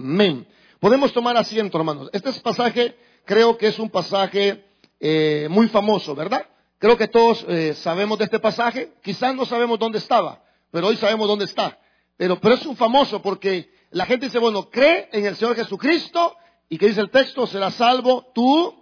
Amén. Podemos tomar asiento, hermanos. Este pasaje creo que es un pasaje eh, muy famoso, ¿verdad? Creo que todos eh, sabemos de este pasaje. Quizás no sabemos dónde estaba, pero hoy sabemos dónde está. Pero, pero es un famoso porque la gente dice, bueno, cree en el Señor Jesucristo y que dice el texto, será salvo tú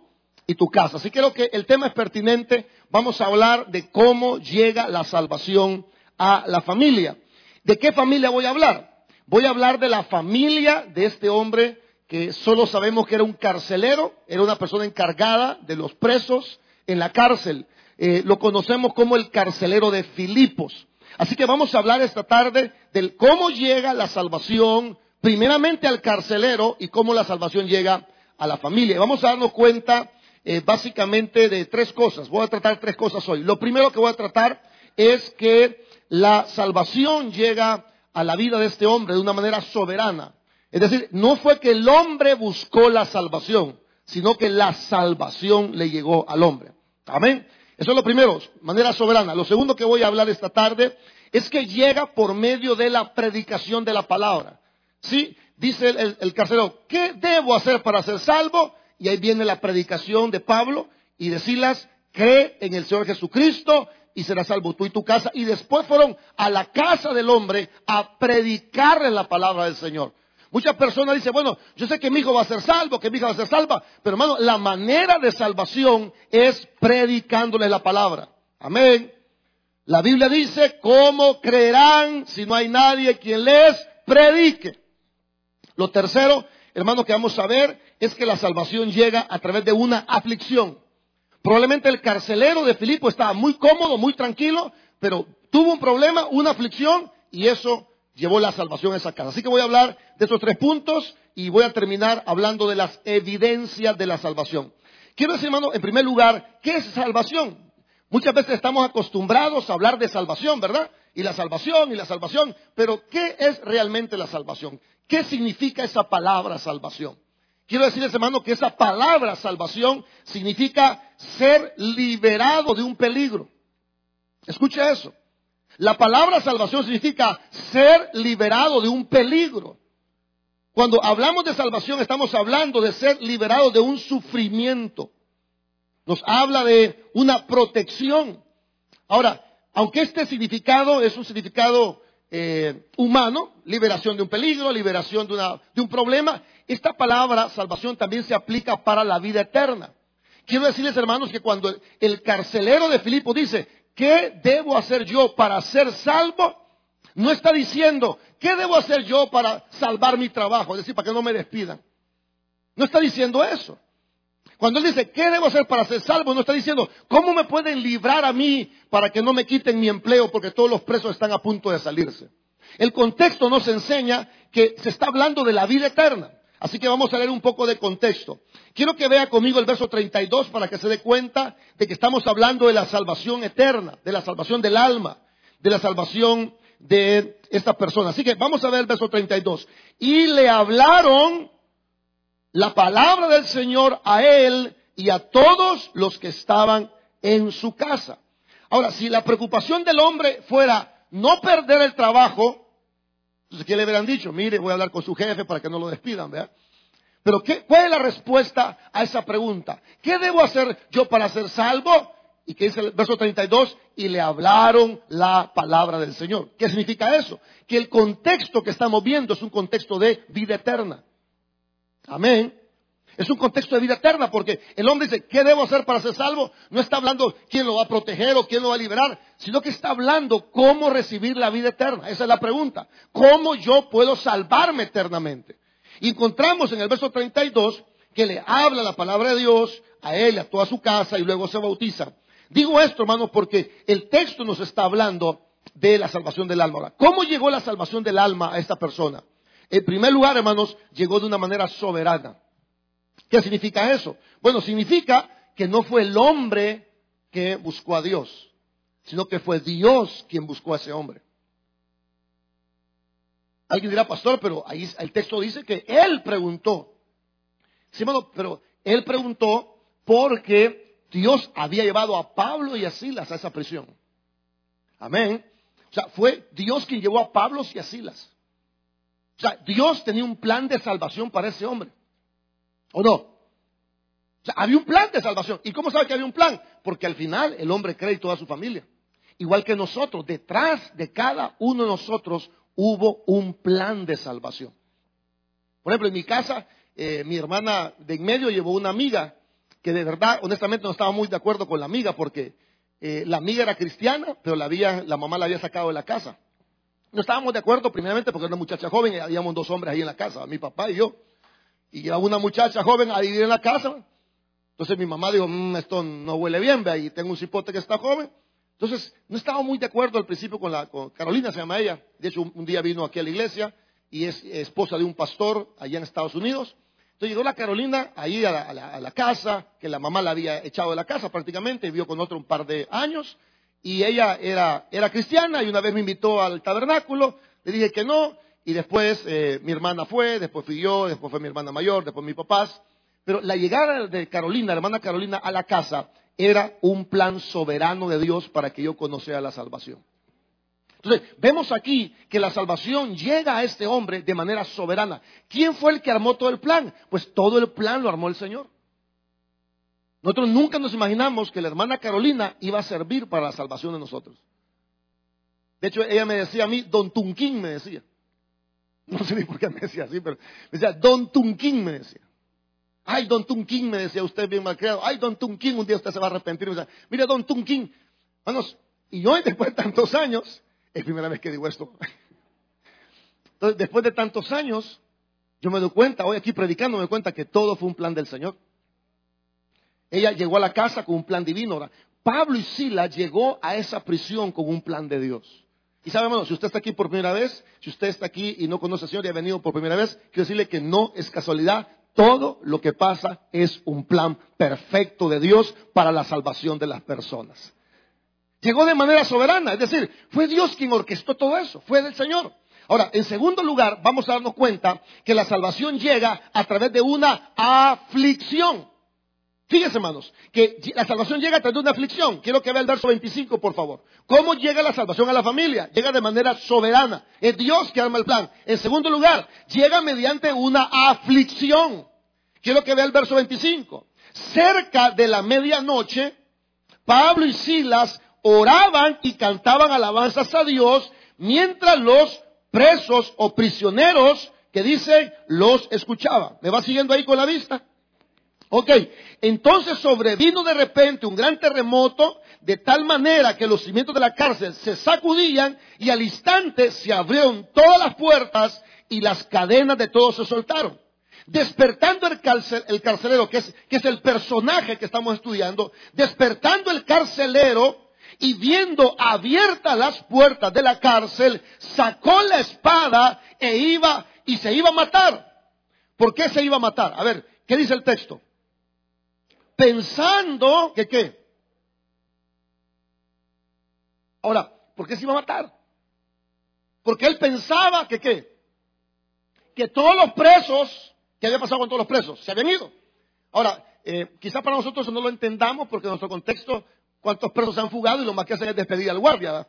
y tu casa. Así creo que el tema es pertinente. Vamos a hablar de cómo llega la salvación a la familia. ¿De qué familia voy a hablar? Voy a hablar de la familia de este hombre que solo sabemos que era un carcelero, era una persona encargada de los presos en la cárcel. Eh, lo conocemos como el carcelero de Filipos. Así que vamos a hablar esta tarde del cómo llega la salvación primeramente al carcelero y cómo la salvación llega a la familia. Vamos a darnos cuenta eh, básicamente de tres cosas. Voy a tratar tres cosas hoy. Lo primero que voy a tratar es que la salvación llega a la vida de este hombre de una manera soberana. Es decir, no fue que el hombre buscó la salvación, sino que la salvación le llegó al hombre. Amén. Eso es lo primero, manera soberana. Lo segundo que voy a hablar esta tarde es que llega por medio de la predicación de la palabra. Sí, dice el, el carcelero, ¿qué debo hacer para ser salvo? Y ahí viene la predicación de Pablo y decirlas, cree en el Señor Jesucristo y serás salvo tú y tu casa. Y después fueron a la casa del hombre a predicarle la palabra del Señor. Muchas personas dicen, bueno, yo sé que mi hijo va a ser salvo, que mi hija va a ser salva, pero hermano, la manera de salvación es predicándole la palabra. Amén. La Biblia dice, ¿cómo creerán si no hay nadie quien les predique? Lo tercero, hermano, que vamos a ver es que la salvación llega a través de una aflicción. Probablemente el carcelero de Filipo estaba muy cómodo, muy tranquilo, pero tuvo un problema, una aflicción, y eso llevó la salvación a esa casa. Así que voy a hablar de estos tres puntos y voy a terminar hablando de las evidencias de la salvación. Quiero decir, hermano, en primer lugar, ¿qué es salvación? Muchas veces estamos acostumbrados a hablar de salvación, ¿verdad? Y la salvación y la salvación, pero ¿qué es realmente la salvación? ¿Qué significa esa palabra salvación? Quiero decirles, hermano, que esa palabra salvación significa ser liberado de un peligro. Escucha eso. La palabra salvación significa ser liberado de un peligro. Cuando hablamos de salvación estamos hablando de ser liberado de un sufrimiento. Nos habla de una protección. Ahora, aunque este significado es un significado eh, humano, liberación de un peligro, liberación de, de un problema, esta palabra salvación también se aplica para la vida eterna. Quiero decirles, hermanos, que cuando el carcelero de Filipo dice, ¿qué debo hacer yo para ser salvo? No está diciendo, ¿qué debo hacer yo para salvar mi trabajo? Es decir, para que no me despidan. No está diciendo eso. Cuando él dice, ¿qué debo hacer para ser salvo? No está diciendo, ¿cómo me pueden librar a mí para que no me quiten mi empleo porque todos los presos están a punto de salirse? El contexto nos enseña que se está hablando de la vida eterna. Así que vamos a leer un poco de contexto. Quiero que vea conmigo el verso 32 para que se dé cuenta de que estamos hablando de la salvación eterna, de la salvación del alma, de la salvación de esta persona. Así que vamos a ver el verso 32. Y le hablaron la palabra del Señor a él y a todos los que estaban en su casa. Ahora, si la preocupación del hombre fuera no perder el trabajo, entonces, ¿qué le hubieran dicho? Mire, voy a hablar con su jefe para que no lo despidan, ¿verdad? Pero ¿qué, ¿cuál es la respuesta a esa pregunta? ¿Qué debo hacer yo para ser salvo? Y que dice el verso 32, y le hablaron la palabra del Señor. ¿Qué significa eso? Que el contexto que estamos viendo es un contexto de vida eterna. Amén. Es un contexto de vida eterna porque el hombre dice, ¿qué debo hacer para ser salvo? No está hablando quién lo va a proteger o quién lo va a liberar, sino que está hablando cómo recibir la vida eterna. Esa es la pregunta. ¿Cómo yo puedo salvarme eternamente? Y encontramos en el verso 32 que le habla la palabra de Dios a él, a toda su casa y luego se bautiza. Digo esto, hermanos, porque el texto nos está hablando de la salvación del alma. ¿cómo llegó la salvación del alma a esta persona? En primer lugar, hermanos, llegó de una manera soberana. ¿Qué significa eso? Bueno, significa que no fue el hombre que buscó a Dios, sino que fue Dios quien buscó a ese hombre. Alguien dirá, pastor, pero ahí el texto dice que él preguntó. Sí, hermano, pero él preguntó porque Dios había llevado a Pablo y a Silas a esa prisión. Amén. O sea, fue Dios quien llevó a Pablo y a Silas. O sea, Dios tenía un plan de salvación para ese hombre. ¿O no? O sea, había un plan de salvación. ¿Y cómo sabe que había un plan? Porque al final el hombre cree y toda su familia. Igual que nosotros, detrás de cada uno de nosotros hubo un plan de salvación. Por ejemplo, en mi casa, eh, mi hermana de en medio llevó una amiga que de verdad, honestamente, no estaba muy de acuerdo con la amiga porque eh, la amiga era cristiana, pero la, había, la mamá la había sacado de la casa. No estábamos de acuerdo, primeramente, porque era una muchacha joven y habíamos dos hombres ahí en la casa, mi papá y yo. Y llevaba una muchacha joven a vivir en la casa. Entonces mi mamá dijo, mm, esto no huele bien, ve ahí tengo un cipote que está joven. Entonces, no estaba muy de acuerdo al principio con la con Carolina, se llama ella. De hecho, un, día vino aquí a la iglesia y es esposa de un pastor allá en Estados Unidos. Entonces llegó la Carolina ahí a la, casa, que la mamá la había echado de la casa prácticamente, vivió con otro un par de años. Y ella era, era cristiana y una vez me invitó al tabernáculo, le dije que no, y después eh, mi hermana fue, después fui yo, después fue mi hermana mayor, después mis papás. Pero la llegada de Carolina, la hermana Carolina, a la casa era un plan soberano de Dios para que yo conociera la salvación. Entonces, vemos aquí que la salvación llega a este hombre de manera soberana. ¿Quién fue el que armó todo el plan? Pues todo el plan lo armó el Señor. Nosotros nunca nos imaginamos que la hermana Carolina iba a servir para la salvación de nosotros. De hecho, ella me decía a mí, Don Tunquín me decía. No sé ni por qué me decía así, pero me decía, Don Tunquín me decía. Ay, don Tunquín, me decía usted bien mal creado. Ay, don Tunquín, un día usted se va a arrepentir. Me decía, mire, don Tunquín. Vamos, y hoy, después de tantos años, es primera vez que digo esto. Entonces, después de tantos años, yo me doy cuenta, hoy aquí predicando, me doy cuenta que todo fue un plan del Señor. Ella llegó a la casa con un plan divino. Pablo y Sila llegó a esa prisión con un plan de Dios. Y sabemos, si usted está aquí por primera vez, si usted está aquí y no conoce al Señor y ha venido por primera vez, quiero decirle que no es casualidad, todo lo que pasa es un plan perfecto de Dios para la salvación de las personas. Llegó de manera soberana, es decir, fue Dios quien orquestó todo eso, fue del Señor. Ahora, en segundo lugar, vamos a darnos cuenta que la salvación llega a través de una aflicción. Fíjense, hermanos, que la salvación llega a través de una aflicción. Quiero que vea el verso 25, por favor. ¿Cómo llega la salvación a la familia? Llega de manera soberana. Es Dios que arma el plan. En segundo lugar, llega mediante una aflicción. Quiero que vea el verso 25. Cerca de la medianoche, Pablo y Silas oraban y cantaban alabanzas a Dios mientras los presos o prisioneros que dicen los escuchaban. ¿Me va siguiendo ahí con la vista? Ok, entonces sobrevino de repente un gran terremoto de tal manera que los cimientos de la cárcel se sacudían y al instante se abrieron todas las puertas y las cadenas de todos se soltaron. Despertando el, el carcelero, que es, que es el personaje que estamos estudiando, despertando el carcelero y viendo abiertas las puertas de la cárcel, sacó la espada e iba y se iba a matar. ¿Por qué se iba a matar? A ver, ¿qué dice el texto? Pensando que qué. Ahora, ¿por qué se iba a matar? Porque él pensaba que qué. Que todos los presos, ¿qué había pasado con todos los presos? Se habían ido. Ahora, eh, quizás para nosotros no lo entendamos porque en nuestro contexto, cuántos presos se han fugado y lo más que hacen es despedir al guardia.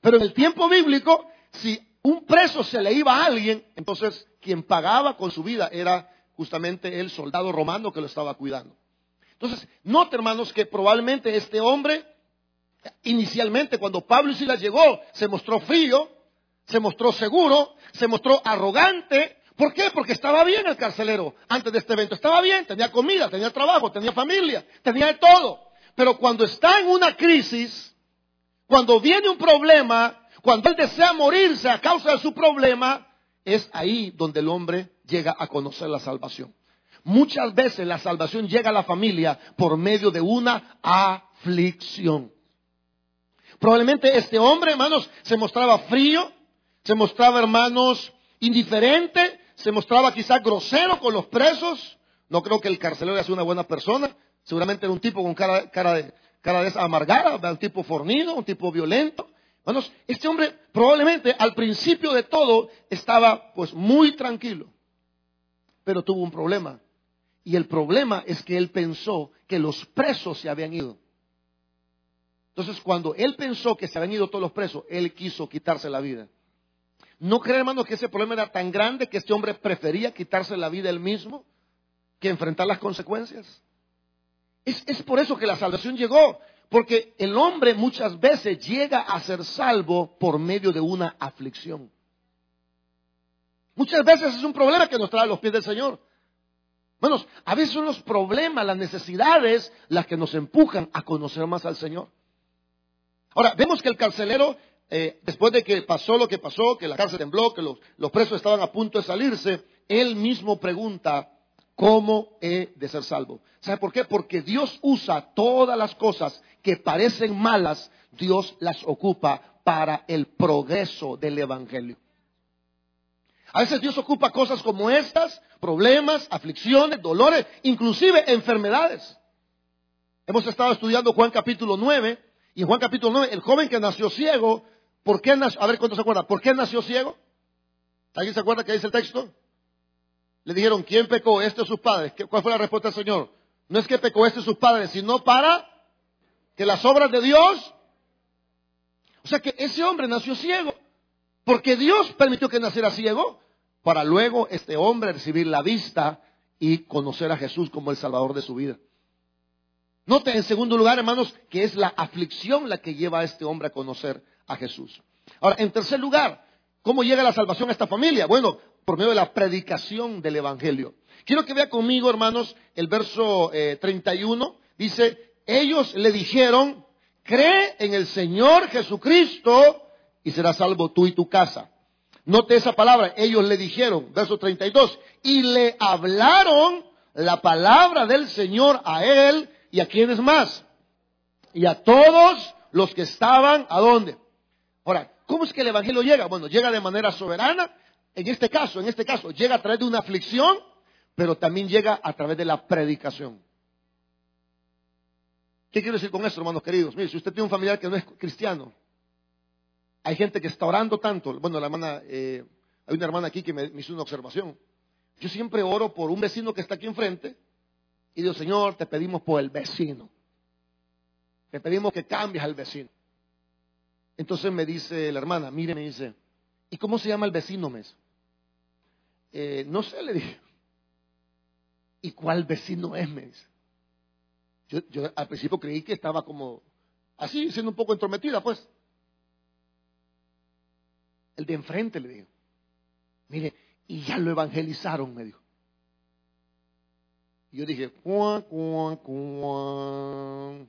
Pero en el tiempo bíblico, si un preso se le iba a alguien, entonces quien pagaba con su vida era justamente el soldado romano que lo estaba cuidando. Entonces, note hermanos que probablemente este hombre, inicialmente cuando Pablo y Silas llegó, se mostró frío, se mostró seguro, se mostró arrogante. ¿Por qué? Porque estaba bien el carcelero antes de este evento. Estaba bien, tenía comida, tenía trabajo, tenía familia, tenía de todo. Pero cuando está en una crisis, cuando viene un problema, cuando él desea morirse a causa de su problema, es ahí donde el hombre llega a conocer la salvación. Muchas veces la salvación llega a la familia por medio de una aflicción. Probablemente este hombre, hermanos, se mostraba frío, se mostraba, hermanos, indiferente, se mostraba quizás grosero con los presos. No creo que el carcelero sea una buena persona. Seguramente era un tipo con cara, cara de, cara de amargada, un tipo fornido, un tipo violento. Hermanos, este hombre probablemente al principio de todo estaba pues muy tranquilo, pero tuvo un problema. Y el problema es que él pensó que los presos se habían ido. Entonces, cuando él pensó que se habían ido todos los presos, él quiso quitarse la vida. ¿No cree, hermano, que ese problema era tan grande que este hombre prefería quitarse la vida él mismo que enfrentar las consecuencias? Es, es por eso que la salvación llegó. Porque el hombre muchas veces llega a ser salvo por medio de una aflicción. Muchas veces es un problema que nos trae a los pies del Señor. Bueno, a veces son los problemas, las necesidades, las que nos empujan a conocer más al Señor. Ahora, vemos que el carcelero, eh, después de que pasó lo que pasó, que la cárcel tembló, que los, los presos estaban a punto de salirse, él mismo pregunta, ¿cómo he de ser salvo? ¿Sabe por qué? Porque Dios usa todas las cosas que parecen malas, Dios las ocupa para el progreso del Evangelio. A veces Dios ocupa cosas como estas, problemas, aflicciones, dolores, inclusive enfermedades. Hemos estado estudiando Juan capítulo 9 y en Juan capítulo 9 el joven que nació ciego, ¿por qué nació? A ver cuántos se acuerdan, ¿por qué nació ciego? ¿Alguien se acuerda que dice el texto? Le dijeron, ¿quién pecó? Este o sus padres. ¿Cuál fue la respuesta del Señor? No es que pecó este o sus padres, sino para que las obras de Dios. O sea que ese hombre nació ciego. Porque Dios permitió que naciera ciego para luego este hombre recibir la vista y conocer a Jesús como el Salvador de su vida. Note en segundo lugar, hermanos, que es la aflicción la que lleva a este hombre a conocer a Jesús. Ahora, en tercer lugar, ¿cómo llega la salvación a esta familia? Bueno, por medio de la predicación del Evangelio. Quiero que vea conmigo, hermanos, el verso 31. Eh, Dice, ellos le dijeron, cree en el Señor Jesucristo y serás salvo tú y tu casa. Note esa palabra, ellos le dijeron, verso 32, y le hablaron la palabra del Señor a él y a quienes más. Y a todos los que estaban, ¿a dónde? Ahora, ¿cómo es que el Evangelio llega? Bueno, llega de manera soberana. En este caso, en este caso, llega a través de una aflicción, pero también llega a través de la predicación. ¿Qué quiero decir con esto, hermanos queridos? Mire, si usted tiene un familiar que no es cristiano, hay gente que está orando tanto. Bueno, la hermana, eh, hay una hermana aquí que me, hizo una observación. Yo siempre oro por un vecino que está aquí enfrente y digo, Señor, te pedimos por el vecino. Te pedimos que cambies al vecino. Entonces me dice la hermana, mire, me dice, ¿y cómo se llama el vecino, mes? Eh, no sé, le dije. ¿Y cuál vecino es, me dice? Yo, al principio creí que estaba como así, siendo un poco entrometida, pues. El de enfrente le dijo, mire, y ya lo evangelizaron, me dijo. Y yo dije, cuán, cuán, cuán.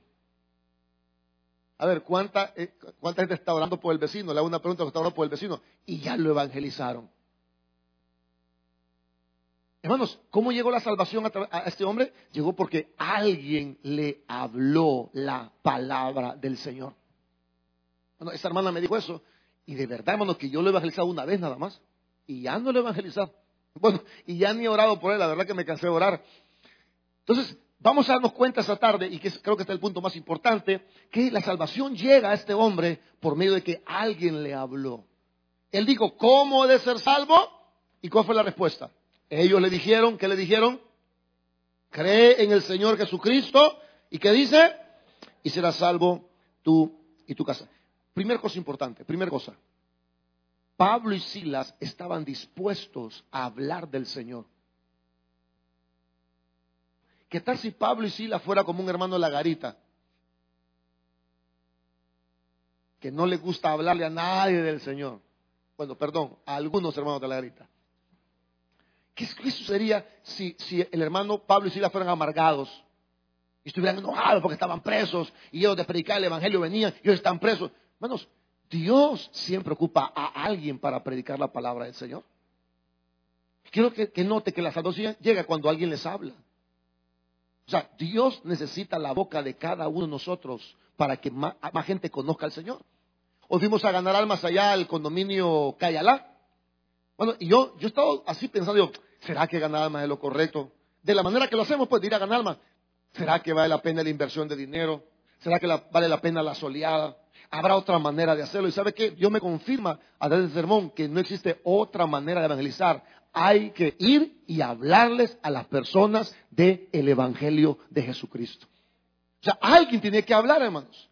A ver, ¿cuánta, eh, ¿cuánta gente está orando por el vecino? Le hago una pregunta, ¿está orando por el vecino? Y ya lo evangelizaron. Hermanos, ¿cómo llegó la salvación a, este hombre? Llegó porque alguien le habló la palabra del Señor. Bueno, esa hermana me dijo eso. Y de verdad, hermano, que yo lo he evangelizado una vez nada más. Y ya no lo he evangelizado. Bueno, y ya ni he orado por él. La verdad que me cansé de orar. Entonces, vamos a darnos cuenta esta tarde, y que creo que está el punto más importante, que la salvación llega a este hombre por medio de que alguien le habló. Él dijo, ¿cómo he de ser salvo? ¿Y cuál fue la respuesta? Ellos le dijeron, ¿qué le dijeron? Cree en el Señor Jesucristo. ¿Y qué dice? Y serás salvo tú y tu casa. Primera cosa importante, primera cosa. Pablo y Silas estaban dispuestos a hablar del Señor. ¿Qué tal si Pablo y Silas fuera como un hermano de la garita? Que no le gusta hablarle a nadie del Señor. Bueno, perdón, a algunos hermanos de la garita. ¿Qué, sucedería si, el hermano Pablo y Silas fueran amargados? Y estuvieran enojados porque estaban presos y ellos de predicar el Evangelio venían y ellos están presos. Hermanos, Dios siempre ocupa a alguien para predicar la palabra del Señor. Quiero que, note que la salvación llega cuando alguien les habla. O sea, Dios necesita la boca de cada uno de nosotros para que más, gente conozca al Señor. Hoy fuimos a ganar almas allá al condominio Cayalá. Bueno, y yo, yo he estado así pensando, ¿será que ganar almas es lo correcto? De la manera que lo hacemos, pues, de ir a ganar almas. ¿Será que vale la pena la inversión de dinero? ¿Será que vale la pena la soleada? Habrá otra manera de hacerlo. Y sabe qué? Dios me confirma a través del sermón que no existe otra manera de evangelizar. Hay que ir y hablarles a las personas del Evangelio de Jesucristo. O sea, alguien tiene que hablar, hermanos.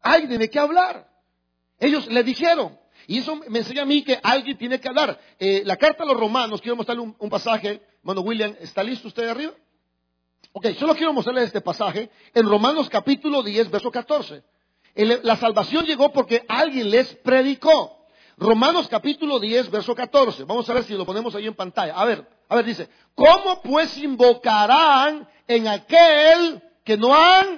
Alguien tiene que hablar. Ellos le dijeron, Y eso me enseña a mí que alguien tiene que hablar. Eh, la carta a los romanos, quiero mostrarle un, un pasaje. Hermano William, ¿está listo usted de arriba? Ok, solo quiero mostrarle este pasaje en Romanos capítulo 10, verso 14. La salvación llegó porque alguien les predicó. Romanos capítulo 10, verso 14. Vamos a ver si lo ponemos ahí en pantalla. A ver, a ver, dice, ¿cómo pues invocarán en aquel que no han?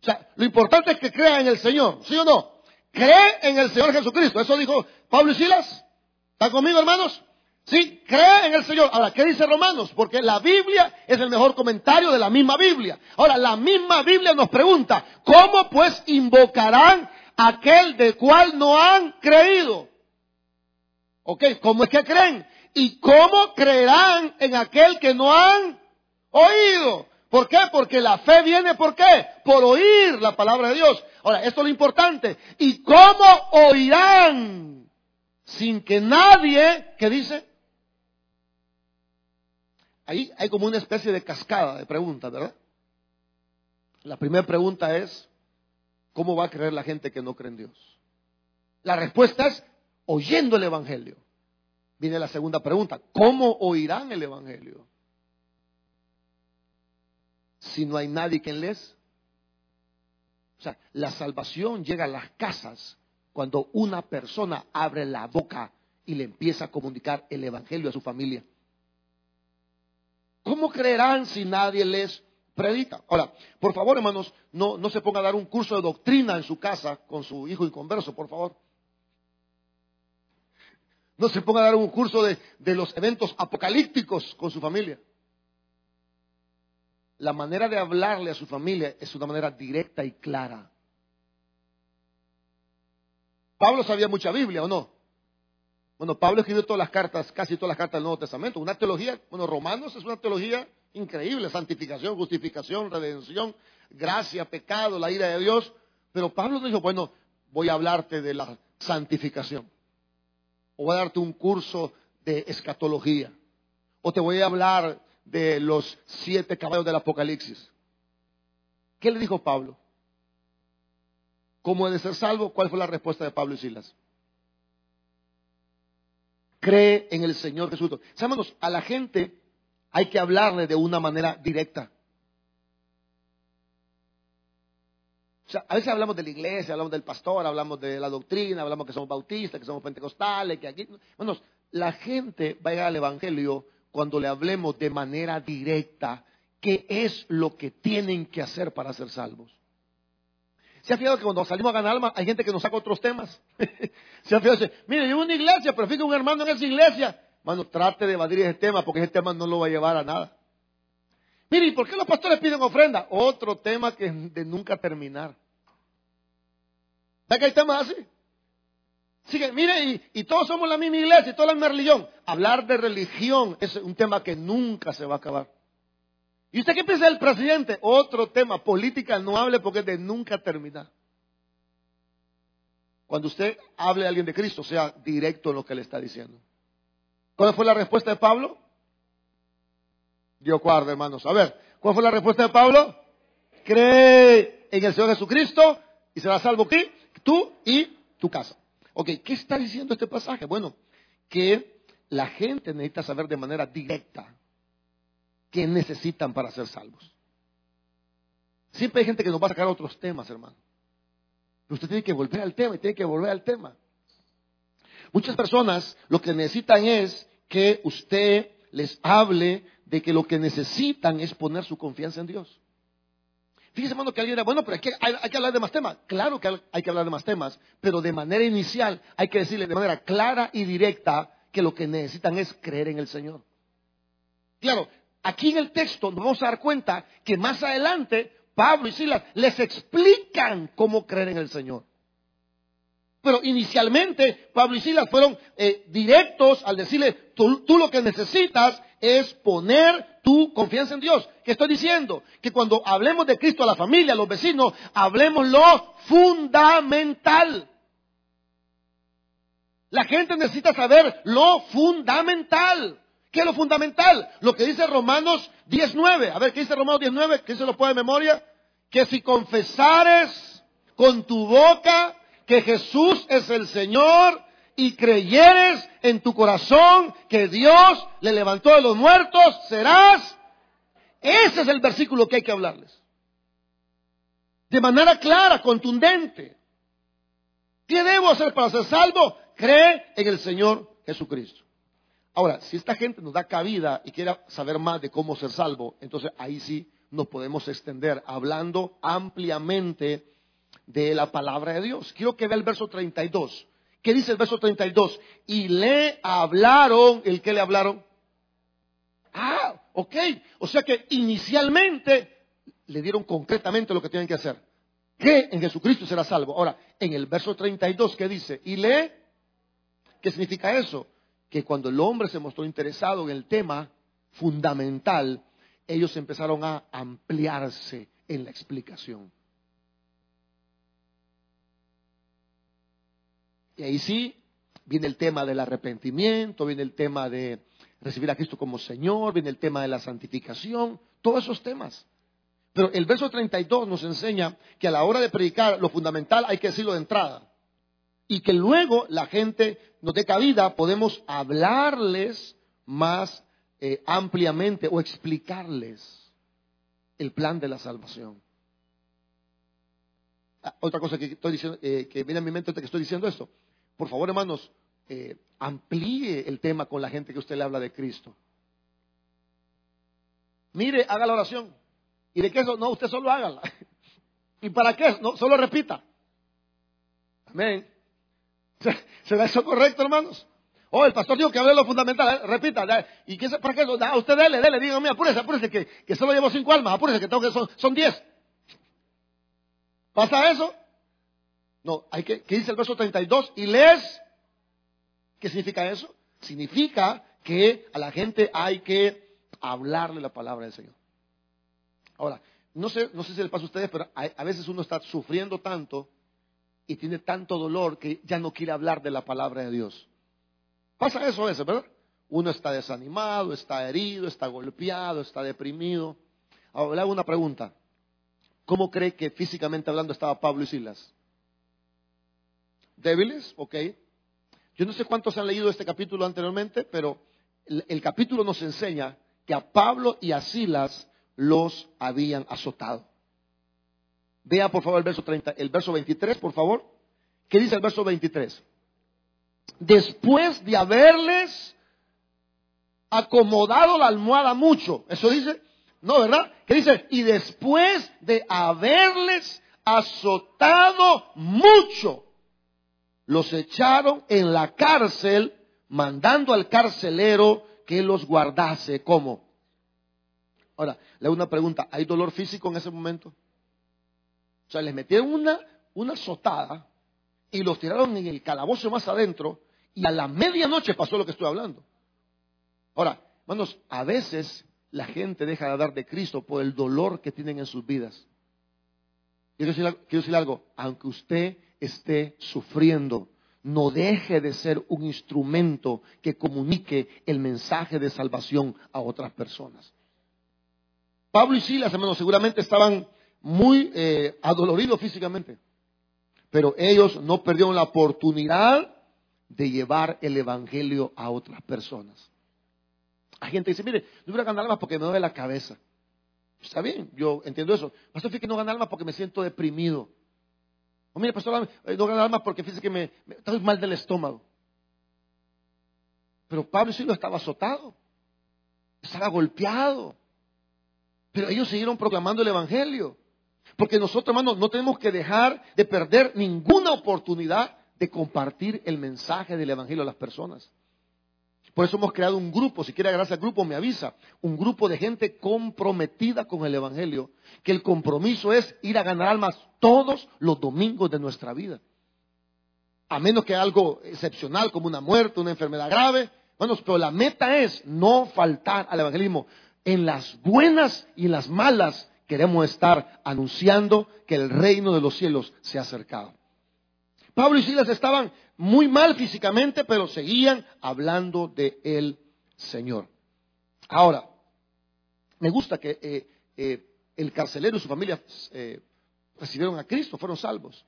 O sea, lo importante es que crean en el Señor, ¿sí o no? Cree en el Señor Jesucristo. Eso dijo Pablo y Silas. ¿Están conmigo, hermanos? Sí, cree en el Señor. Ahora, ¿qué dice Romanos? Porque la Biblia es el mejor comentario de la misma Biblia. Ahora, la misma Biblia nos pregunta, ¿cómo pues invocarán aquel de cual no han creído? ¿Ok? ¿Cómo es que creen? ¿Y cómo creerán en aquel que no han oído? ¿Por qué? Porque la fe viene, ¿por qué? Por oír la palabra de Dios. Ahora, esto es lo importante. ¿Y cómo oirán? Sin que nadie, ¿qué dice? Ahí hay como una especie de cascada de preguntas, ¿verdad? La primera pregunta es, ¿cómo va a creer la gente que no cree en Dios? La respuesta es, oyendo el Evangelio. Viene la segunda pregunta, ¿cómo oirán el Evangelio? Si no hay nadie que les. O sea, la salvación llega a las casas cuando una persona abre la boca y le empieza a comunicar el Evangelio a su familia. ¿Cómo creerán si nadie les predica? Ahora, por favor, hermanos, no, no se ponga a dar un curso de doctrina en su casa con su hijo inconverso, por favor. No se ponga a dar un curso de, de los eventos apocalípticos con su familia. La manera de hablarle a su familia es una manera directa y clara. Pablo sabía mucha Biblia, ¿o no? Bueno, Pablo escribió todas las cartas, casi todas las cartas del Nuevo Testamento. Una teología, bueno, Romanos es una teología increíble, santificación, justificación, redención, gracia, pecado, la ira de Dios. Pero Pablo dijo, bueno, voy a hablarte de la santificación. O voy a darte un curso de escatología. O te voy a hablar de los siete caballos del Apocalipsis. ¿Qué le dijo Pablo? ¿Cómo de ser salvo? ¿Cuál fue la respuesta de Pablo y Silas? Cree en el Señor Jesús. Hermanos, a la gente hay que hablarle de una manera directa. O sea, a veces hablamos de la iglesia, hablamos del pastor, hablamos de la doctrina, hablamos que somos bautistas, que somos pentecostales, que aquí. Hermanos, la gente va a llegar al Evangelio cuando le hablemos de manera directa qué es lo que tienen que hacer para ser salvos. ¿Se ha fijado que cuando salimos a ganar alma hay gente que nos saca otros temas? ¿Se ha fijado? Mire, yo una iglesia, pero fíjate un hermano en esa iglesia. Hermano, trate de evadir ese tema porque ese tema no lo va a llevar a nada. Mire, ¿y por qué los pastores piden ofrenda? Otro tema que de nunca terminar. ¿Ve que hay temas así? Mire, y, y, todos somos la misma iglesia y toda la misma religión. Hablar de religión es un tema que nunca se va a acabar. ¿Y usted qué piensa del presidente? Otro tema, política no hable porque es de nunca terminar. Cuando usted hable a alguien de Cristo, sea directo en lo que le está diciendo. ¿Cuál fue la respuesta de Pablo? Dios guarda, hermanos. A ver, ¿cuál fue la respuesta de Pablo? Cree en el Señor Jesucristo y será salvo ¿qué? tú y tu casa. Ok, ¿qué está diciendo este pasaje? Bueno, que la gente necesita saber de manera directa que necesitan para ser salvos. Siempre hay gente que nos va a sacar otros temas, hermano. Pero usted tiene que volver al tema y tiene que volver al tema. Muchas personas lo que necesitan es que usted les hable de que lo que necesitan es poner su confianza en Dios. Fíjese, hermano, que alguien dirá, bueno, pero hay que hablar de más temas. Claro que hay que hablar de más temas, pero de manera inicial hay que decirle de manera clara y directa que lo que necesitan es creer en el Señor. Claro, aquí en el texto nos vamos a dar cuenta que más adelante Pablo y Silas les explican cómo creer en el Señor. Pero inicialmente Pablo y Silas fueron eh, directos al decirle, tú, tú, lo que necesitas es poner tu confianza en Dios. ¿Qué estoy diciendo? Que cuando hablemos de Cristo a la familia, a los vecinos, hablemos lo fundamental. La gente necesita saber lo fundamental. ¿Qué es lo fundamental? Lo que dice Romanos 19. A ver, ¿qué dice Romanos 19? ¿Quién se lo puede de memoria? Que si confesares con tu boca que Jesús es el Señor y creyeres en tu corazón que Dios le levantó de los muertos, serás. Ese es el versículo que hay que hablarles. De manera clara, contundente. ¿Qué debo hacer para ser salvo? Cree en el Señor Jesucristo. Ahora, si esta gente nos da cabida y quiere saber más de cómo ser salvo, entonces ahí sí nos podemos extender hablando ampliamente de la palabra de Dios. Quiero que vea el verso 32. ¿Qué dice el verso 32? Y le hablaron, ¿el que le hablaron? Ah, ok. O sea que inicialmente le dieron concretamente lo que tienen que hacer. Que en Jesucristo será salvo. Ahora, en el verso 32, ¿qué dice? Y le, ¿qué significa eso? Que cuando el hombre se mostró interesado en el tema fundamental, ellos empezaron a ampliarse en la explicación. Y ahí sí viene el tema del arrepentimiento, viene el tema de recibir a Cristo como Señor, viene el tema de la santificación, todos esos temas. Pero el verso 32 nos enseña que a la hora de predicar lo fundamental hay que decirlo de entrada. Y que luego la gente nos dé cabida, podemos hablarles más eh, ampliamente o explicarles el plan de la salvación. Ah, otra cosa que, estoy diciendo, eh, que viene a mi mente que estoy diciendo esto. Por favor, hermanos, eh, amplíe el tema con la gente que usted le habla de Cristo. Mire, haga la oración. ¿Y de qué eso? No, usted solo hágala. ¿Y para qué? No, solo repita. Amén. ¿Será eso correcto, hermanos? Oh, el pastor dijo que hable lo fundamental. Repita. ¿Y qué, para qué? Ah, usted dele, dele. Dígame, apúrese, apúrese, que, que solo llevo cinco almas. Apúrese, que tengo que son, son diez. ¿Pasa eso? No, hay que, ¿qué dice el verso 32? Y les, ¿qué significa eso? Significa que a la gente hay que hablarle la palabra del Señor. Ahora, no sé, no sé si le pasa a ustedes, pero a, veces uno está sufriendo tanto y tiene tanto dolor que ya no quiere hablar de la palabra de Dios. Pasa eso a veces, ¿verdad? Uno está desanimado, está herido, está golpeado, está deprimido. Ahora, le hago una pregunta. ¿Cómo cree que físicamente hablando estaba Pablo y Silas? Débiles, ok. Yo no sé cuántos han leído este capítulo anteriormente, pero el capítulo nos enseña que a Pablo y a Silas los habían azotado. Vea por favor el verso 30, el verso 23, por favor. ¿Qué dice el verso 23? Después de haberles acomodado la almohada mucho, eso dice, no, ¿verdad? ¿Qué dice? Y después de haberles azotado mucho, los echaron en la cárcel, mandando al carcelero que los guardase como Ahora, le hago una pregunta. ¿Hay dolor físico en ese momento? O sea, les metieron una, una azotada y los tiraron en el calabozo más adentro y a la medianoche pasó lo que estoy hablando. Ahora, hermanos, a veces la gente deja de hablar de Cristo por el dolor que tienen en sus vidas. Quiero decir, quiero decir algo, aunque usted esté sufriendo, no deje de ser un instrumento que comunique el mensaje de salvación a otras personas. Pablo y Silas, hermanos, seguramente estaban muy eh, adoloridos físicamente, pero ellos no perdieron la oportunidad de llevar el evangelio a otras personas. Hay gente que dice, mire, no a ganar almas porque me duele la cabeza. Está bien, yo entiendo eso. Pastor, fíjate que no ganar almas porque me siento deprimido. O mire, pastor, eh, no ganar almas porque fíjese que me, me estoy mal del estómago. Pero Pablo y Silas estaba azotado, estaba golpeado. Pero ellos siguieron proclamando el Evangelio. Porque nosotros, hermanos, no tenemos que dejar de perder ninguna oportunidad de compartir el mensaje del Evangelio a las personas. Por eso hemos creado un grupo, si quiere agarrarse al grupo, me avisa, un grupo de gente comprometida con el Evangelio, que el compromiso es ir a ganar almas todos los domingos de nuestra vida. A menos que algo excepcional como una muerte, una enfermedad grave, bueno, pero la meta es no faltar al evangelismo en las buenas y en las malas queremos estar anunciando que el reino de los cielos se ha acercado. Pablo y Silas estaban muy mal físicamente, pero seguían hablando de el Señor. Ahora, me gusta que eh, eh, el carcelero y su familia eh, recibieron a Cristo, fueron salvos.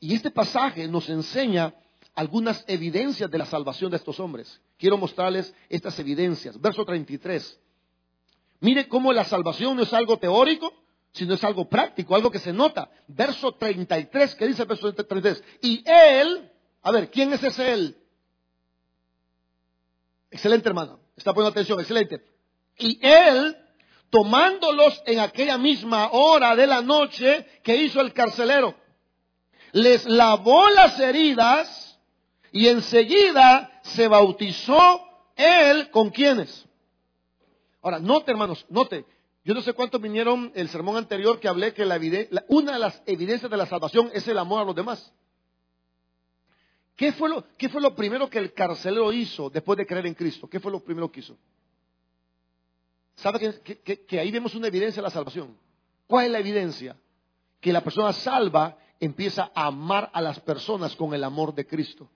Y este pasaje nos enseña algunas evidencias de la salvación de estos hombres. Quiero mostrarles estas evidencias. Verso 33. Mire cómo la salvación no es algo teórico, sino es algo práctico, algo que se nota. Verso 33, ¿qué dice el verso 33? Y él, a ver, ¿quién es ese él? Excelente hermano, está poniendo atención, excelente. Y él, tomándolos en aquella misma hora de la noche que hizo el carcelero, les lavó las heridas y enseguida se bautizó él con quienes. Ahora, note hermanos, note, yo no sé cuántos vinieron el sermón anterior que hablé que la, una de las evidencias de la salvación es el amor a los demás. ¿Qué fue, lo, ¿Qué fue lo primero que el carcelero hizo después de creer en Cristo? ¿Qué fue lo primero que hizo? ¿Sabe que, que ahí vemos una evidencia de la salvación? ¿Cuál es la evidencia? Que la persona salva empieza a amar a las personas con el amor de Cristo.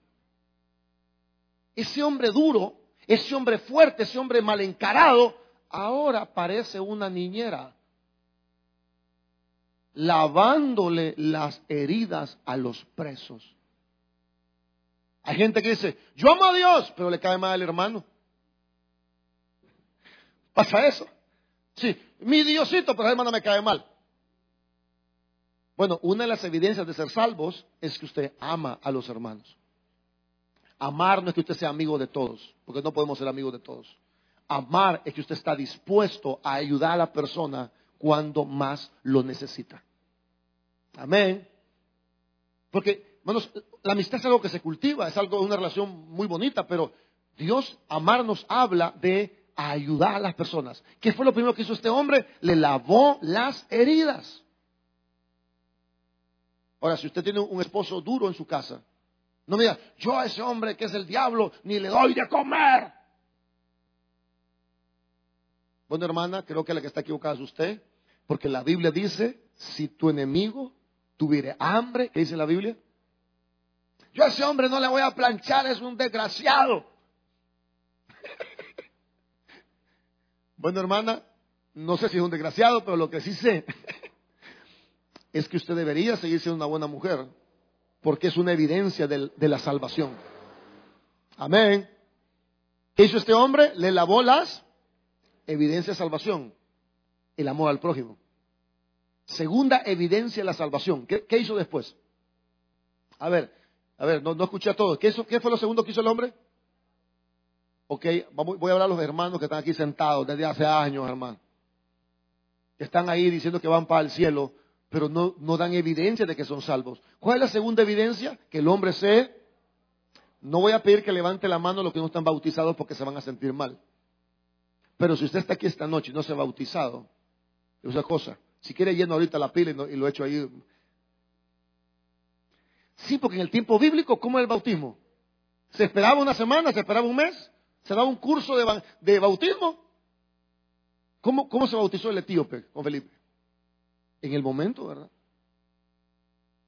Ese hombre duro, ese hombre fuerte, ese hombre mal encarado, ahora parece una niñera, lavándole las heridas a los presos. Hay gente que dice, yo amo a Dios, pero le cae mal al hermano. ¿Pasa eso? Sí, mi Diosito, pero el hermano me cae mal. Bueno, una de las evidencias de ser salvos es que usted ama a los hermanos. Amar no es que usted sea amigo de todos, porque no podemos ser amigos de todos. Amar es que usted está dispuesto a ayudar a la persona cuando más lo necesita. Amén. Porque, hermanos, la amistad es algo que se cultiva, es algo, una relación muy bonita, pero Dios, amar nos habla de ayudar a las personas. ¿Qué fue lo primero que hizo este hombre? Le lavó las heridas. Ahora, si usted tiene un esposo duro en su casa, no me diga, yo a ese hombre que es el diablo ni le doy de comer. Bueno, hermana, creo que la que está equivocada es usted, porque la Biblia dice, si tu enemigo tuviera hambre, ¿qué dice la Biblia? Yo a ese hombre no le voy a planchar, es un desgraciado. bueno, hermana, no sé si es un desgraciado, pero lo que sí sé es que usted debería seguir siendo una buena mujer, porque es una evidencia de, la salvación. Amén. ¿Qué hizo este hombre? Le lavó las evidencias de salvación, el amor al prójimo. Segunda evidencia de la salvación. ¿Qué, hizo después? A ver, a ver, no, escuché a todos. ¿Qué, ¿Qué, fue lo segundo que hizo el hombre? Ok, voy a hablar a los hermanos que están aquí sentados desde hace años, hermano. Que están ahí diciendo que van para el cielo pero no, no dan evidencia de que son salvos. ¿Cuál es la segunda evidencia? Que el hombre se... No voy a pedir que levante la mano los que no están bautizados porque se van a sentir mal. Pero si usted está aquí esta noche y no se ha bautizado, es una cosa. Si quiere lleno ahorita la pila y, lo echo ahí. Sí, porque en el tiempo bíblico, ¿cómo es el bautismo? ¿Se esperaba una semana? ¿Se esperaba un mes? ¿Se daba un curso de, de bautismo? ¿Cómo, ¿Cómo se bautizó el etíope con Felipe? en el momento, ¿verdad?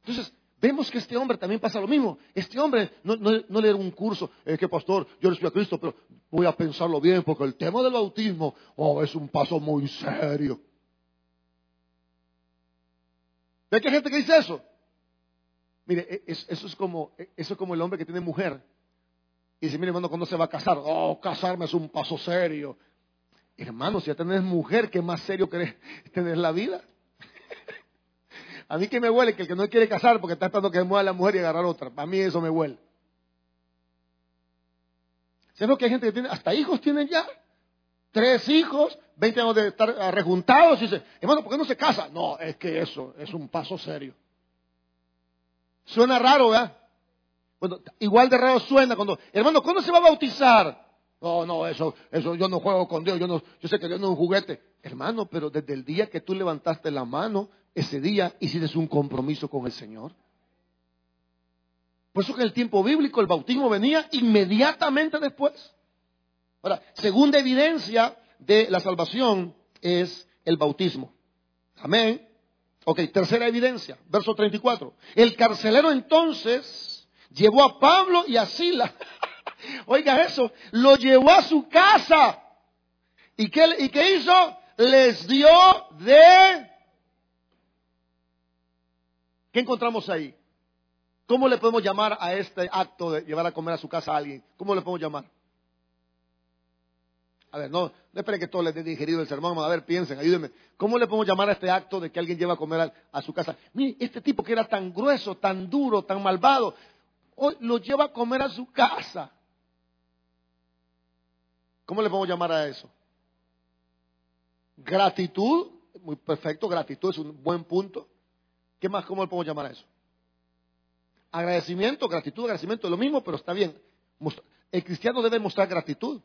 Entonces, vemos que este hombre también pasa lo mismo. Este hombre no, le da un curso, es que pastor, yo le a Cristo, pero voy a pensarlo bien porque el tema del bautismo, oh, es un paso muy serio. ¿Ve que hay gente que dice eso? Mire, e, eso es como, e, eso es como el hombre que tiene mujer. Y dice, mire hermano, ¿cuándo se va a casar? Oh, casarme es un paso serio. Hermano, si ya tenés mujer, ¿qué más serio querés tener la vida? A mí que me huele que el que no quiere casar porque está esperando que mueva la mujer y agarrar otra. A mí eso me huele. ¿Sabes que hay gente que tiene, hasta hijos tienen ya? Tres hijos, veinte años de estar rejuntados y dice, hermano, ¿por qué no se casa? No, es que eso es un paso serio. Suena raro, ¿verdad? Bueno, igual de raro suena cuando, hermano, ¿cuándo se va a bautizar? No, no, eso, eso, yo no juego con Dios, yo no, yo sé que Dios no es un juguete. Hermano, pero desde el día que tú levantaste la mano, ese día hiciste un compromiso con el Señor. Por eso que en el tiempo bíblico el bautismo venía inmediatamente después. Ahora, segunda evidencia de la salvación es el bautismo. Amén. Ok, tercera evidencia, verso 34. El carcelero entonces llevó a Pablo y a Sila. Oiga eso, lo llevó a su casa. ¿Y qué, ¿Y qué hizo? Les dio de ¿Qué encontramos ahí? ¿Cómo le podemos llamar a este acto de llevar a comer a su casa a alguien? ¿Cómo le podemos llamar? A ver, no, no esperen que todos les den digerido el sermón. A ver, piensen, ayúdenme. ¿Cómo le podemos llamar a este acto de que alguien lleva a comer a, su casa? Mire, este tipo que era tan grueso, tan duro, tan malvado, hoy lo lleva a comer a su casa. ¿Cómo le podemos llamar a eso? Gratitud, muy perfecto, gratitud es un buen punto. ¿Qué más? ¿Cómo le podemos llamar a eso? Agradecimiento, gratitud, agradecimiento, es lo mismo, pero está bien. El cristiano debe mostrar gratitud.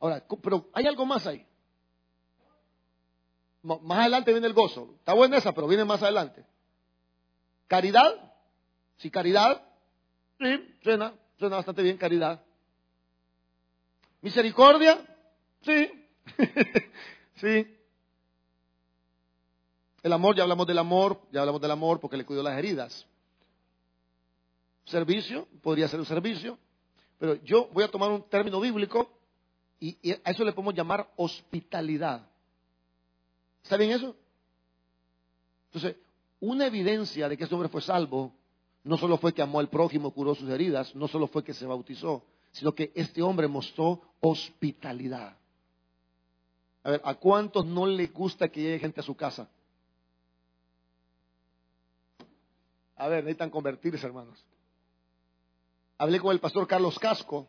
Ahora, pero hay algo más ahí. Más adelante viene el gozo. Está buena esa, pero viene más adelante. Caridad. Sí, caridad. Sí, suena, suena bastante bien, caridad. Misericordia. Sí. sí. El amor, ya hablamos del amor, ya hablamos del amor porque le cuidó las heridas. Servicio, podría ser un servicio, pero yo voy a tomar un término bíblico y, a eso le podemos llamar hospitalidad. ¿Está bien eso? Entonces, una evidencia de que ese hombre fue salvo no solo fue que amó al prójimo, curó sus heridas, no solo fue que se bautizó, sino que este hombre mostró hospitalidad. A ver, ¿a cuántos no le gusta que llegue gente a su casa? A ver, necesitan convertirse, hermanos. Hablé con el pastor Carlos Casco,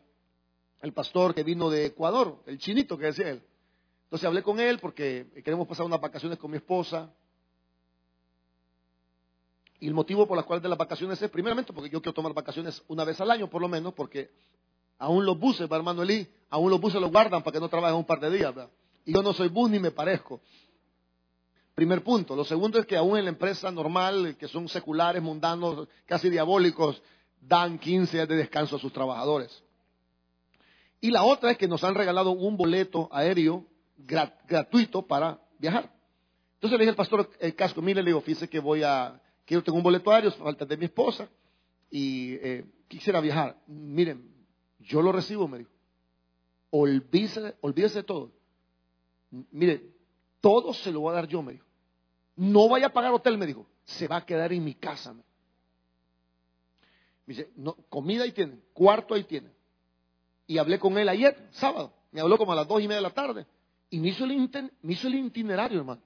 el pastor que vino de Ecuador, el chinito que decía él. Entonces hablé con él porque queremos pasar unas vacaciones con mi esposa. Y el motivo por el cual de las vacaciones es, primeramente, porque yo quiero tomar vacaciones una vez al año, por lo menos, porque aún los buses, hermano Eli, aún los buses los guardan para que no trabajen un par de días. Y yo no soy bus ni me parezco. Primer punto. Lo segundo es que aún en la empresa normal, que son seculares, mundanos, casi diabólicos, dan 15 días de descanso a sus trabajadores. Y la otra es que nos han regalado un boleto aéreo gratuito para viajar. Entonces le dije al pastor el casco, mire, le digo, fíjese que voy a, quiero tener un boleto aéreo, falta de mi esposa, y eh, quisiera viajar. Miren, yo lo recibo, me dijo. Olvídese, olvídese de todo. Mire, todo se lo voy a dar yo, me dijo. No vaya a pagar hotel, me dijo. Se va a quedar en mi casa. Me dice, comida ahí tienen, cuarto ahí tienen. Y hablé con él ayer, sábado. Me habló como a las dos y media de la tarde. Y me hizo el, me hizo el itinerario, hermano.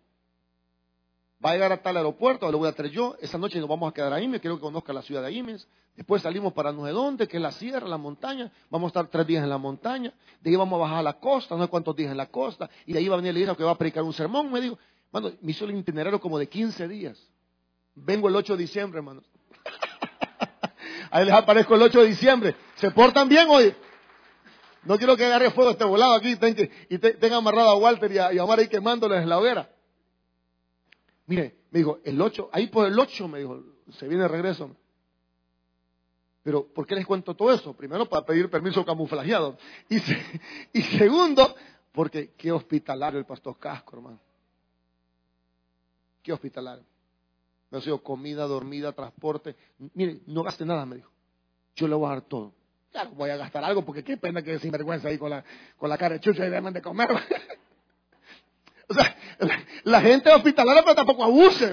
Va a llegar a tal aeropuerto, lo voy a traer yo. Esa noche nos vamos a quedar ahí, me quiero que conozca la ciudad de Imes. Después salimos para no sé dónde, que es la sierra, la montaña. Vamos a estar tres días en la montaña. De ahí vamos a bajar a la costa, no sé cuántos días en la costa. Y de ahí va a venir el hijo que va a predicar un sermón. Me dijo, hermano, me hizo el itinerario como de 15 días. Vengo el 8 de diciembre, hermano. ahí les aparezco el 8 de diciembre. ¿Se portan bien hoy? No quiero que agarre fuego este volado aquí y tenga amarrado a Walter y a, y a ahí quemándoles la hoguera. Mire, me dijo, el 8, ahí por el 8 me dijo, se viene de regreso. Pero, ¿por qué les cuento todo eso? Primero, para pedir permiso camuflajeado. Y, y segundo, porque qué hospitalario el pastor Casco, hermano. Qué hospitalario. Me ha sido comida, dormida, transporte. Mire, no gaste nada, me dijo. Yo le voy a dar todo. Claro, voy a gastar algo porque qué pena que sinvergüenza ahí con la, con la cara chucha y deben de comer. o sea, la gente hospitalaria pero tampoco abuse.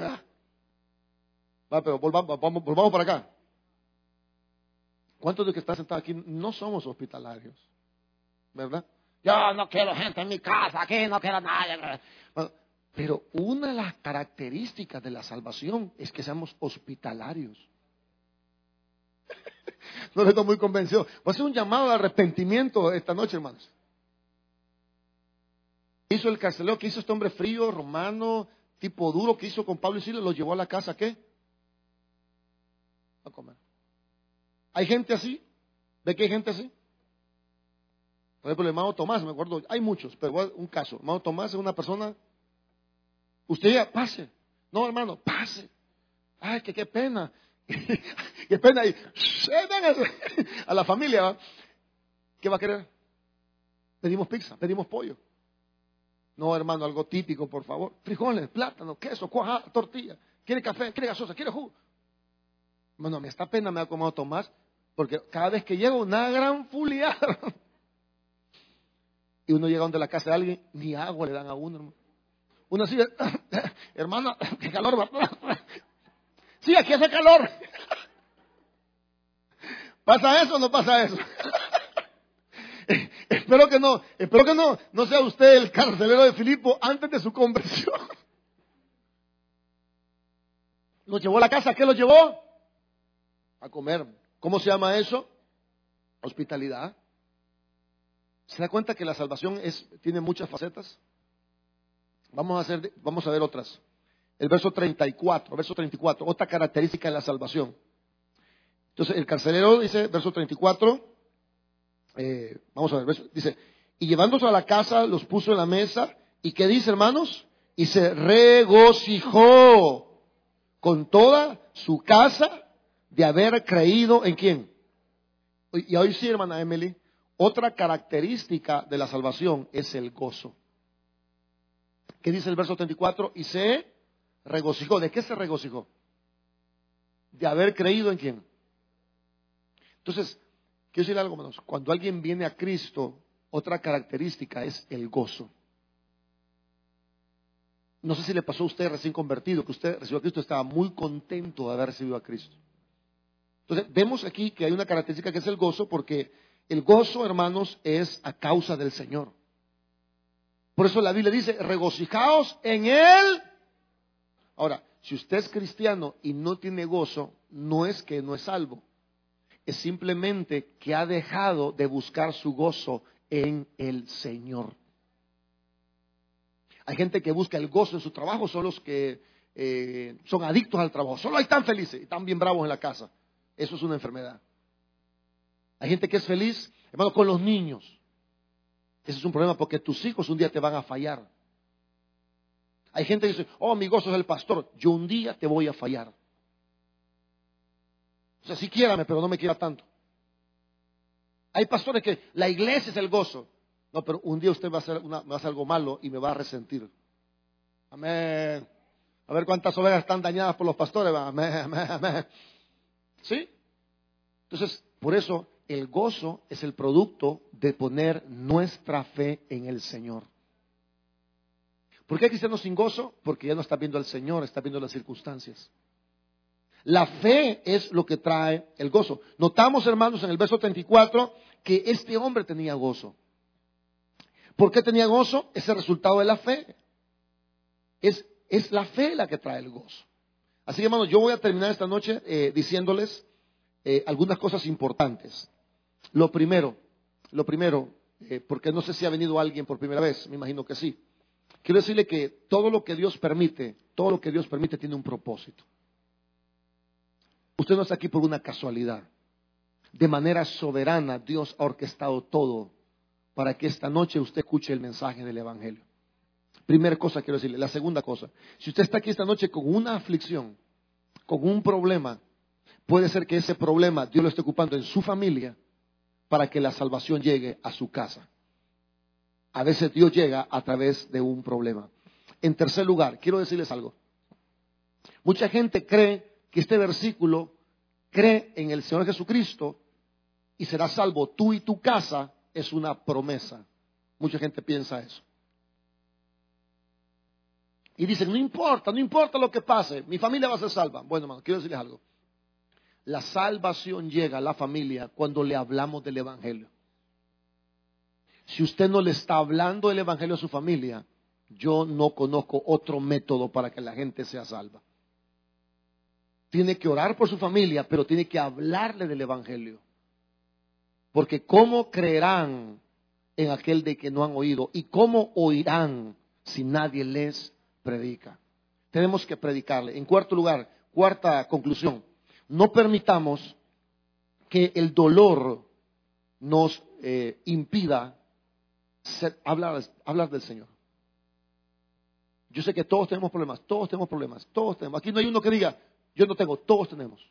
Va, pero volvamos, vamos, volvamos para acá. ¿Cuántos de que están sentados aquí no somos hospitalarios? ¿Verdad? Yo no quiero gente en mi casa, aquí no quiero nadie. pero una de las características de la salvación es que seamos hospitalarios. no estoy muy convencido. Voy a hacer un llamado de arrepentimiento esta noche, hermanos. Hizo el carcelero que hizo este hombre frío, romano, tipo duro, que hizo con Pablo y Silas, lo llevó a la casa, ¿qué? A comer. ¿Hay gente así? ¿De qué hay gente así? Por ejemplo, el hermano Tomás, me acuerdo, hay muchos, pero un caso. El hermano Tomás es una persona, usted ya pase. No, hermano, pase. Ay, que qué pena. qué pena. Y, a la familia, ¿qué va a querer? Pedimos pizza, pedimos pollo. No, hermano, algo típico, por favor. Frijoles, plátano, queso, cuaja, tortilla. ¿Quiere café? ¿Quiere gasosa? ¿Quiere jugo? Bueno, me está pena me ha comido Tomás, porque cada vez que llego, una gran fulia. y uno llega donde la casa de alguien, ni agua le dan a uno, hermano. Uno así, hermano, qué calor, sí, aquí hace calor. ¿Pasa eso o no pasa eso? espero que no, espero que no, no sea usted el carcelero de Filipo antes de su conversión. ¿Lo llevó a la casa? ¿Qué lo llevó? A comer. ¿Cómo se llama eso? Hospitalidad. ¿Se da cuenta que la salvación es, tiene muchas facetas? Vamos a, hacer, vamos a ver otras. El verso 34, verso 34, otra característica de la salvación. Entonces, el carcelero dice, verso 34, eh, vamos a ver, dice, y llevándose a la casa, los puso en la mesa, ¿y qué dice, hermanos? Y se regocijó con toda su casa de haber creído en quién. Y hoy sí, hermana Emily, otra característica de la salvación es el gozo. ¿Qué dice el verso 34? Y se regocijó. ¿De qué se regocijó? De haber creído en quién. Entonces, quiero decir algo, hermanos. Cuando alguien viene a Cristo, otra característica es el gozo. No sé si le pasó a usted recién convertido, que usted recibió a Cristo, estaba muy contento de haber recibido a Cristo. Entonces, vemos aquí que hay una característica que es el gozo, porque el gozo, hermanos, es a causa del Señor. Por eso la Biblia dice, regocijaos en Él. Ahora, si usted es cristiano y no tiene gozo, no es que no es salvo es simplemente que ha dejado de buscar su gozo en el Señor. Hay gente que busca el gozo en su trabajo, son los que eh, son adictos al trabajo. Solo hay están felices y están bien bravos en la casa. Eso es una enfermedad. Hay gente que es feliz, hermano, con los niños. Ese es un problema porque tus hijos un día te van a fallar. Hay gente que dice, oh, mi gozo es el pastor. Yo un día te voy a fallar. O sea, sí quiérame, pero no me quiera tanto. Hay pastores que la iglesia es el gozo. No, pero un día usted va a hacer, una, va a hacer algo malo y me va a resentir. Amén. A ver cuántas ovejas están dañadas por los pastores. Amén, amén, amén. ¿Sí? Entonces, por eso el gozo es el producto de poner nuestra fe en el Señor. ¿Por qué hay cristianos sin gozo? Porque ya no está viendo al Señor, está viendo las circunstancias. La fe es lo que trae el gozo. Notamos, hermanos, en el verso 34 que este hombre tenía gozo. ¿Por qué tenía gozo? Es el resultado de la fe. Es, es la fe la que trae el gozo. Así que, hermanos, yo voy a terminar esta noche eh, diciéndoles eh, algunas cosas importantes. Lo primero, lo primero, eh, porque no sé si ha venido alguien por primera vez, me imagino que sí. Quiero decirle que todo lo que Dios permite, todo lo que Dios permite tiene un propósito. Usted no está aquí por una casualidad. De manera soberana Dios ha orquestado todo para que esta noche usted escuche el mensaje del Evangelio. Primera cosa quiero decirle. La segunda cosa, si usted está aquí esta noche con una aflicción, con un problema, puede ser que ese problema Dios lo esté ocupando en su familia para que la salvación llegue a su casa. A veces Dios llega a través de un problema. En tercer lugar, quiero decirles algo. Mucha gente cree que este versículo cree en el Señor Jesucristo y será salvo tú y tu casa es una promesa. Mucha gente piensa eso. Y dicen, no importa, no importa lo que pase, mi familia va a ser salva. Bueno, hermano, quiero decirles algo. La salvación llega a la familia cuando le hablamos del Evangelio. Si usted no le está hablando del Evangelio a su familia, yo no conozco otro método para que la gente sea salva tiene que orar por su familia, pero tiene que hablarle del Evangelio. Porque ¿cómo creerán en aquel de que no han oído? ¿Y cómo oirán si nadie les predica? Tenemos que predicarle. En cuarto lugar, cuarta conclusión, no permitamos que el dolor nos eh, impida hablar, hablar del Señor. Yo sé que todos tenemos problemas, todos tenemos problemas, todos tenemos. Aquí no hay uno que diga, yo no tengo, todos tenemos.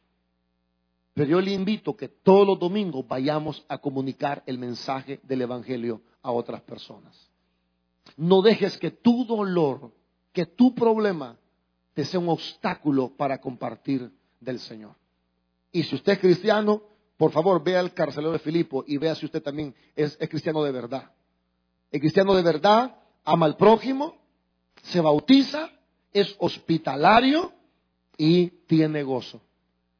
Pero yo le invito que todos los domingos vayamos a comunicar el mensaje del Evangelio a otras personas. No dejes que tu dolor, que tu problema te sea un obstáculo para compartir del Señor. Y si usted es cristiano, por favor vea al carcelero de Filipo y vea si usted también es, es cristiano de verdad. El cristiano de verdad ama al prójimo, se bautiza, es hospitalario y tiene gozo.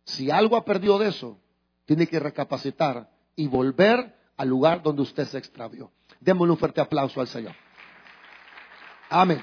Si algo ha perdido de eso, tiene que recapacitar y volver al lugar donde usted se extravió. Démosle un fuerte aplauso al Señor. Amén.